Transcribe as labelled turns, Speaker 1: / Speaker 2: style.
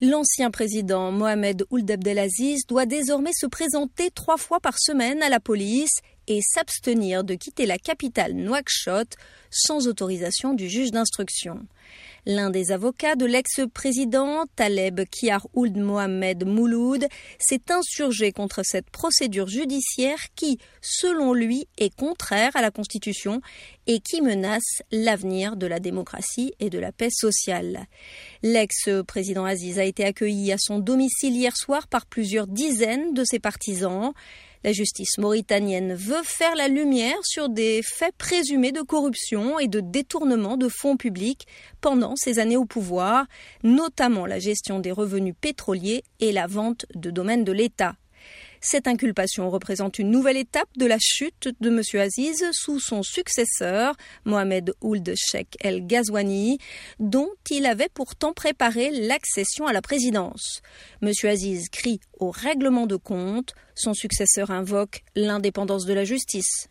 Speaker 1: L'ancien président Mohamed Ould Abdelaziz doit désormais se présenter trois fois par semaine à la police et s'abstenir de quitter la capitale Nouakchott sans autorisation du juge d'instruction. L'un des avocats de l'ex-président Taleb Kiar Ould Mohamed Mouloud s'est insurgé contre cette procédure judiciaire qui, selon lui, est contraire à la Constitution et qui menace l'avenir de la démocratie et de la paix sociale. L'ex-président Aziz a été accueilli à son domicile hier soir par plusieurs dizaines de ses partisans. La justice mauritanienne veut faire la lumière sur des faits présumés de corruption et de détournement de fonds publics pendant ses années au pouvoir, notamment la gestion des revenus pétroliers et la vente de domaines de l'État. Cette inculpation représente une nouvelle étape de la chute de M. Aziz sous son successeur, Mohamed Ould Sheikh El Ghazouani, dont il avait pourtant préparé l'accession à la présidence. M. Aziz crie au règlement de compte, son successeur invoque l'indépendance de la justice.